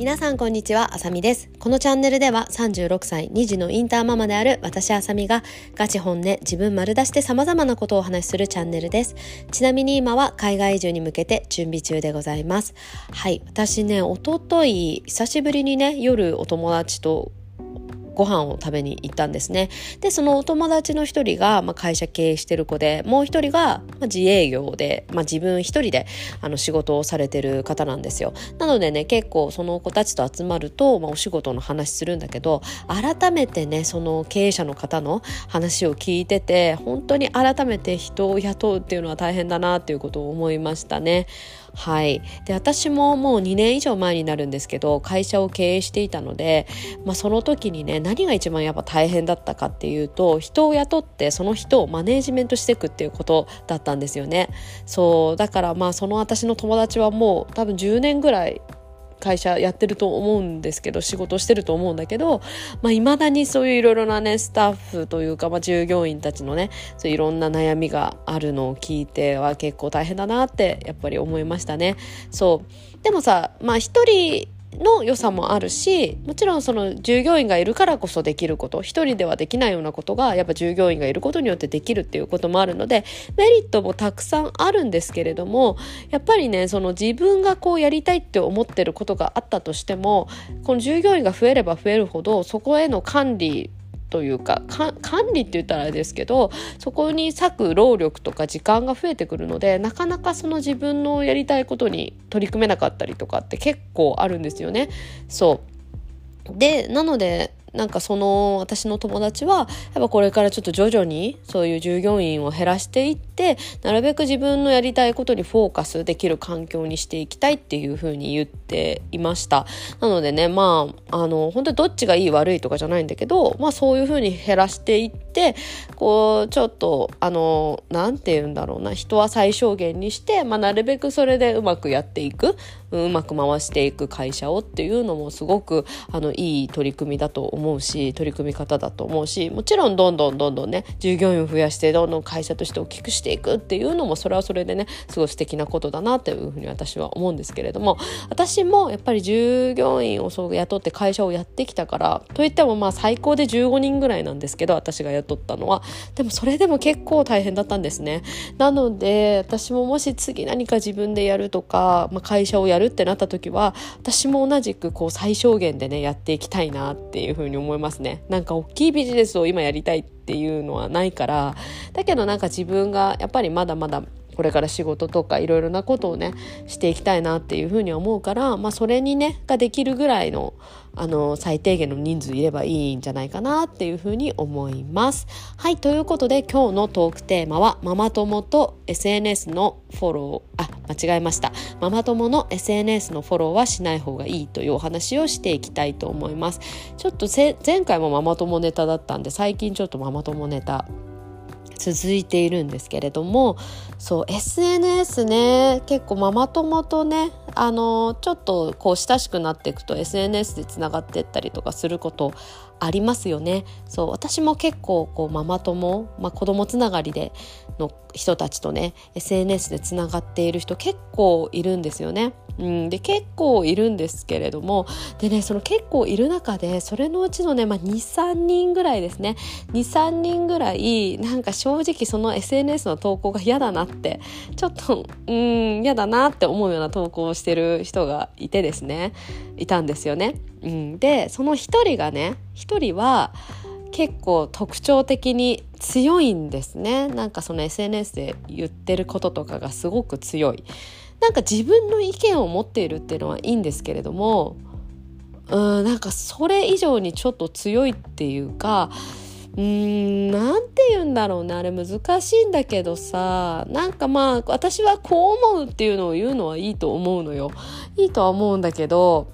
皆さんこんにちは、あさみです。このチャンネルでは36歳2児のインターママである私あさみがガチ本音、自分丸出して様々なことをお話しするチャンネルです。ちなみに今は海外移住に向けて準備中でございます。はい、私ね、おととい久しぶりにね、夜お友達とご飯を食べに行ったんですね。で、そのお友達の一人が、まあ、会社経営してる子で、もう一人が、まあ、自営業で、まあ、自分一人であの仕事をされてる方なんですよ。なのでね、結構その子たちと集まると、まあ、お仕事の話するんだけど、改めてね、その経営者の方の話を聞いてて、本当に改めて人を雇うっていうのは大変だなっていうことを思いましたね。はい、で私ももう2年以上前になるんですけど会社を経営していたので、まあ、その時にね何が一番やっぱ大変だったかっていうと人を雇ってその人をマネージメントしていくっていうことだったんですよね。そうだからまあその私の友達はもう多分10年ぐらい会社やってると思うんですけど仕事してると思うんだけどいまあ、だにそういういろいろなねスタッフというか、まあ、従業員たちのねそういろんな悩みがあるのを聞いては結構大変だなってやっぱり思いましたね。そうでもさまあ一人の良さもあるしもちろんその従業員がいるからこそできること一人ではできないようなことがやっぱ従業員がいることによってできるっていうこともあるのでメリットもたくさんあるんですけれどもやっぱりねその自分がこうやりたいって思ってることがあったとしてもこの従業員が増えれば増えるほどそこへの管理というか管理って言ったらあれですけどそこに割く労力とか時間が増えてくるのでなかなかその自分のやりたいことに取り組めなかったりとかって結構あるんですよね。そうでなのでなんかその私の友達はやっぱこれからちょっと徐々にそういう従業員を減らしていってなるべく自分のやりたいことにフォーカスできる環境にしていきたいっていうふうに言っていました。なのでねまああの本当にどっちがいい悪いとかじゃないんだけどまあそういうふうに減らしていってこうちょっとあのなんて言うんだろうな人は最小限にして、まあ、なるべくそれでうまくやっていく。うまく回していく会社をっていうのもすごくあのいい取り組みだと思うし取り組み方だと思うしもちろんどんどんどんどんね従業員を増やしてどんどん会社として大きくしていくっていうのもそれはそれでねすごい素敵なことだなっていうふうに私は思うんですけれども私もやっぱり従業員をそう雇って会社をやってきたからといってもまあ最高で15人ぐらいなんですけど私が雇ったのは。でもそれでも結構大変だったんですねなので私ももし次何か自分でやるとか、まあ、会社をやるってなった時は私も同じくこう最小限でねやっていきたいなっていうふうに思いますね。なんか大きいビジネスを今やりたいっていうのはないからだけどなんか自分がやっぱりまだまだこれから仕事とかいろいろなことをねしていきたいなっていうふうに思うから、まあ、それにねができるぐらいのあの最低限の人数いればいいんじゃないかなっていうふうに思います。はいということで今日のトークテーマはママ友と SNS のフォローあ間違えましたママ友の SNS のフォローはしない方がいいというお話をしていきたいと思います。ちょっと前回もママ友ネタだったんで最近ちょっとママ友ネタ続いているんですけれどもそう SNS ね結構ママ友とねあのちょっとこう親しくなっていくと SNS でつながっていったりとかすることありますよねそう私も結構こうママ友、まあ、子供つながりでの人たちとね SNS でつながっている人結構いるんですよね。うん、で結構いるんですけれどもでねその結構いる中でそれのうちのね、まあ、23人ぐらいですね23人ぐらいなんか正正直その SNS の投稿が嫌だなってちょっとうん嫌だなって思うような投稿をしてる人がいてですね。いたんですよね。うん、でその一人がね一人は結構特徴的に強いんですね。なんかその SNS で言ってることとかがすごく強い。なんか自分の意見を持っているっていうのはいいんですけれどもうんなんかそれ以上にちょっと強いっていうかうんなんて言うんだろうね。あれ難しいんだけどさ。なんかまあ私はこう思うっていうのを言うのはいいと思うのよ。いいとは思うんだけど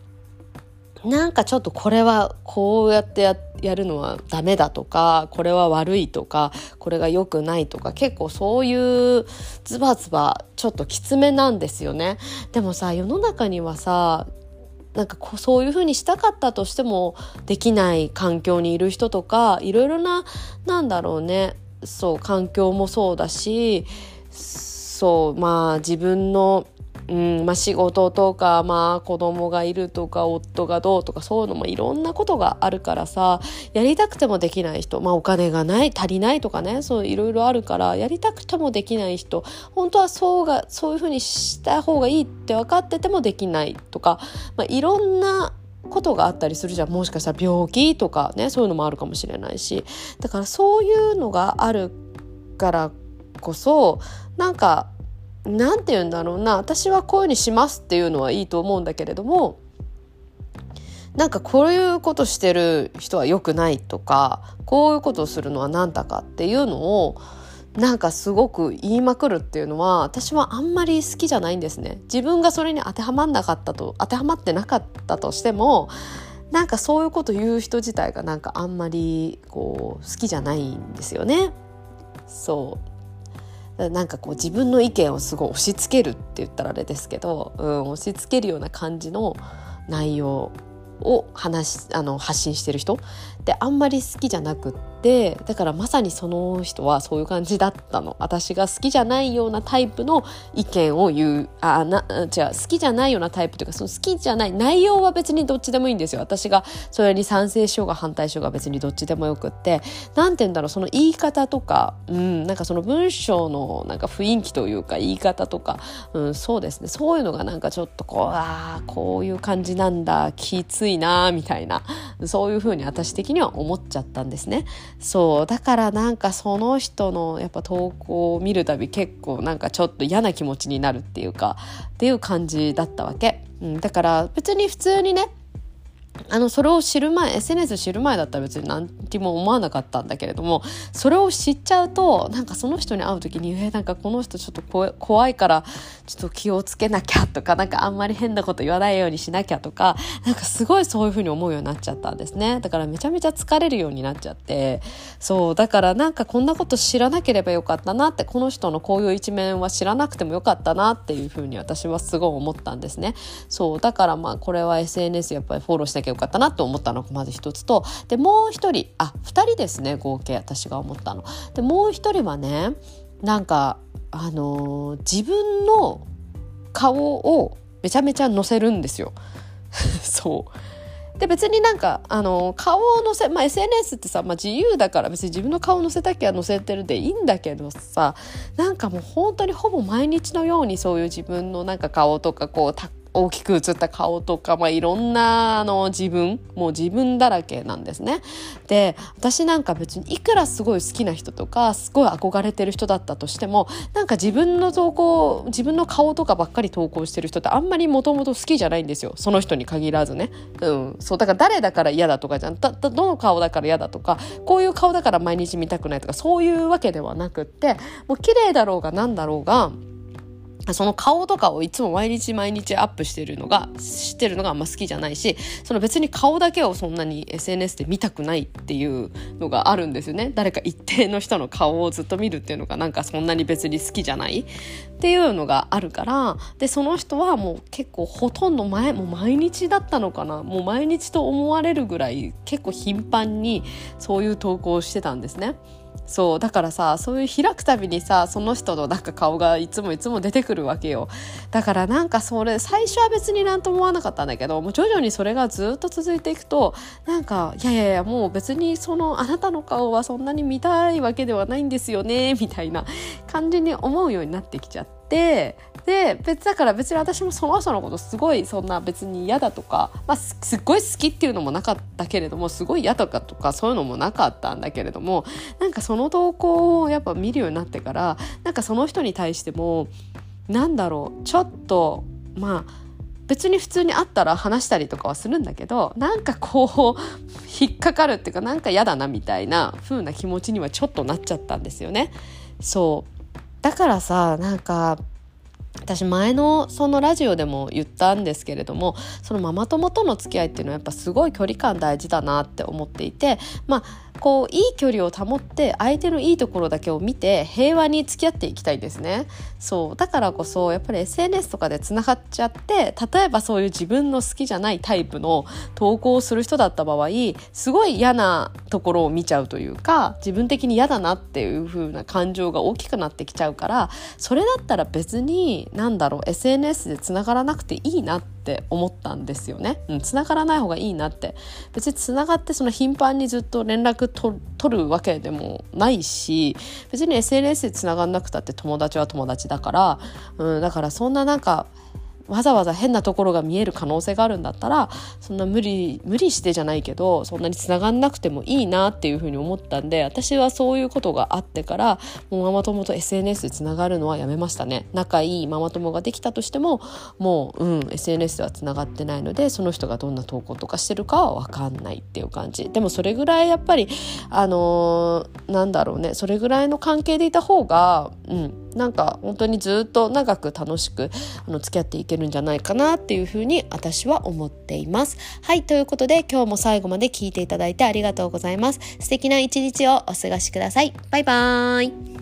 なんかちょっとこれはこうやってややるのはダメだとかこれは悪いとかこれが良くないとか結構そういうズバズバちょっときつめなんですよね。でもさ世の中にはさなんかこうそういうふうにしたかったとしてもできない環境にいる人とかいろいろななんだろうね。そう環境もそうだしそうまあ自分のうんまあ、仕事とか、まあ、子供がいるとか夫がどうとかそういうのもいろんなことがあるからさやりたくてもできない人、まあ、お金がない足りないとかねそういろいろあるからやりたくてもできない人本当はそうがそういうふうにした方がいいって分かっててもできないとか、まあ、いろんなことがあったりするじゃん。もしかしたら病気とかねそういうのもあるかもしれないし。だからそういうのがあるからこそなんか何て言うんだろうな私はこういうふうにしますっていうのはいいと思うんだけれどもなんかこういうことしてる人は良くないとかこういうことをするのは何だかっていうのをなんかすごく言いまくるっていうのは私はあんまり好きじゃないんですね。自分がそれに当てはまんなかったと当てはまってなかったとしてもなんかそういうこと言う人自体がなんかあんまりこう好きじゃないんですよね。そうなんかこう自分の意見をすごい押し付けるって言ったらあれですけど、うん、押し付けるような感じの内容を話あの発信してる人ってあんまり好きじゃなくってだからまさにその人はそういう感じだったの。私が好きじゃないようなタイプの意見を言う。あな違う好きじゃないようなタイプというかその好きじゃない内容は別にどっちでもいいんですよ。私がそれに賛成しようが反対しようが別にどっちでもよくって。何て言うんだろうその言い方とか、うん、なんかその文章のなんか雰囲気というか言い方とか、うん、そうですね。そういうのがなんかちょっとこうああこういう感じなんだ。きついなみたいな。そういうふうに私的にには思っちゃったんですね。そうだからなんかその人のやっぱ投稿を見るたび結構なんかちょっと嫌な気持ちになるっていうかっていう感じだったわけ、うん、だから別に普通にねあのそれを知る前 SNS 知る前だったら別に何にも思わなかったんだけれどもそれを知っちゃうとなんかその人に会う時にえなんかこの人ちょっと怖いからちょっと気をつけなきゃとかなんかあんまり変なこと言わないようにしなきゃとかなんかすごいそういうふうに思うようになっちゃったんですね。だからめちゃめちゃ疲れるようになっちゃって。そうだからなんかこんなこと知らなければよかったなってこの人のこういう一面は知らなくてもよかったなっていうふうに私はすごい思ったんですね。そうだからまあこれは SNS やっぱりフォローしなきゃよかったなと思ったのがまず一つとでもう一人あ二人ですね合計私が思ったの。でもう一人はねなんかあのー、自分の顔をめちゃめちゃ載せるんですよ。そうで別になんかあの顔を載せ、まあ、SNS ってさ、まあ、自由だから別に自分の顔を載せたきゃ載せてるでいいんだけどさなんかもう本当にほぼ毎日のようにそういう自分のなんか顔とかこう大きく映った顔とか、まあ、いろんなあの自分もう自分だらけなんですね。で私なんか別にいくらすごい好きな人とかすごい憧れてる人だったとしてもなんか自分の投稿自分の顔とかばっかり投稿してる人ってあんまりもともと好きじゃないんですよその人に限らずね。うん、そうだから誰だから嫌だとかじゃんだどの顔だから嫌だとかこういう顔だから毎日見たくないとかそういうわけではなくってもう綺麗だろうが何だろうが。その顔とかをいつも毎日毎日アップしてるのが、知ってるのがあんま好きじゃないし、その別に顔だけをそんなに SNS で見たくないっていうのがあるんですよね。誰か一定の人の顔をずっと見るっていうのがなんかそんなに別に好きじゃないっていうのがあるから、で、その人はもう結構ほとんど前、もう毎日だったのかな。もう毎日と思われるぐらい結構頻繁にそういう投稿をしてたんですね。そうだからさそういう開くたびにさその人のなんか顔がいつもいつも出てくるわけよ。だからなんかそれ最初は別になんとも思わなかったんだけどもう徐々にそれがずっと続いていくとなんかいやいやいやもう別にそのあなたの顔はそんなに見たいわけではないんですよねみたいな感じに思うようになってきちゃって。で別だから別に私もその人のことすごいそんな別に嫌だとか、まあ、すっごい好きっていうのもなかったけれどもすごい嫌とかとかそういうのもなかったんだけれどもなんかその投稿をやっぱ見るようになってからなんかその人に対してもなんだろうちょっとまあ別に普通に会ったら話したりとかはするんだけどなんかこう引っかかるっていうかなんか嫌だなみたいな風な気持ちにはちょっとなっちゃったんですよね。そうだからさなんか私前のそのラジオでも言ったんですけれどもそのママ友との付き合いっていうのはやっぱすごい距離感大事だなって思っていてまあこういい距離を保って相手のいいところだけを見て平和に付き合っていきたいですね。そう。だからこそやっぱり SNS とかでつながっちゃって例えばそういう自分の好きじゃないタイプの投稿をする人だった場合すごい嫌なところを見ちゃうというか自分的に嫌だなっていう風な感情が大きくなってきちゃうからそれだったら別に何だろう SNS でつながらなくていいなってって思ったんですよね。うん、繋がらない方がいいなって別に繋がってその頻繁にずっと連絡取るわけでもないし別に SNS で繋がんなくたって友達は友達だから、うん、だからそんななんかわざわざ変なところが見える可能性があるんだったらそんな無理無理してじゃないけどそんなにつながんなくてもいいなっていうふうに思ったんで私はそういうことがあってからもうママ友と SNS でつながるのはやめましたね。仲いいママ友ができたとしてももう、うん、SNS ではつながってないのでその人がどんな投稿とかしてるかは分かんないっていう感じ。でもそれぐらいやっぱりあのー、なんだろうねそれぐらいの関係でいた方がうんなんか本当にずっと長く楽しくあの付き合っていけるんじゃないかなっていうふうに私は思っています。はい、ということで今日も最後まで聞いていただいてありがとうございます。素敵な一日をお過ごしください。バイバーイ。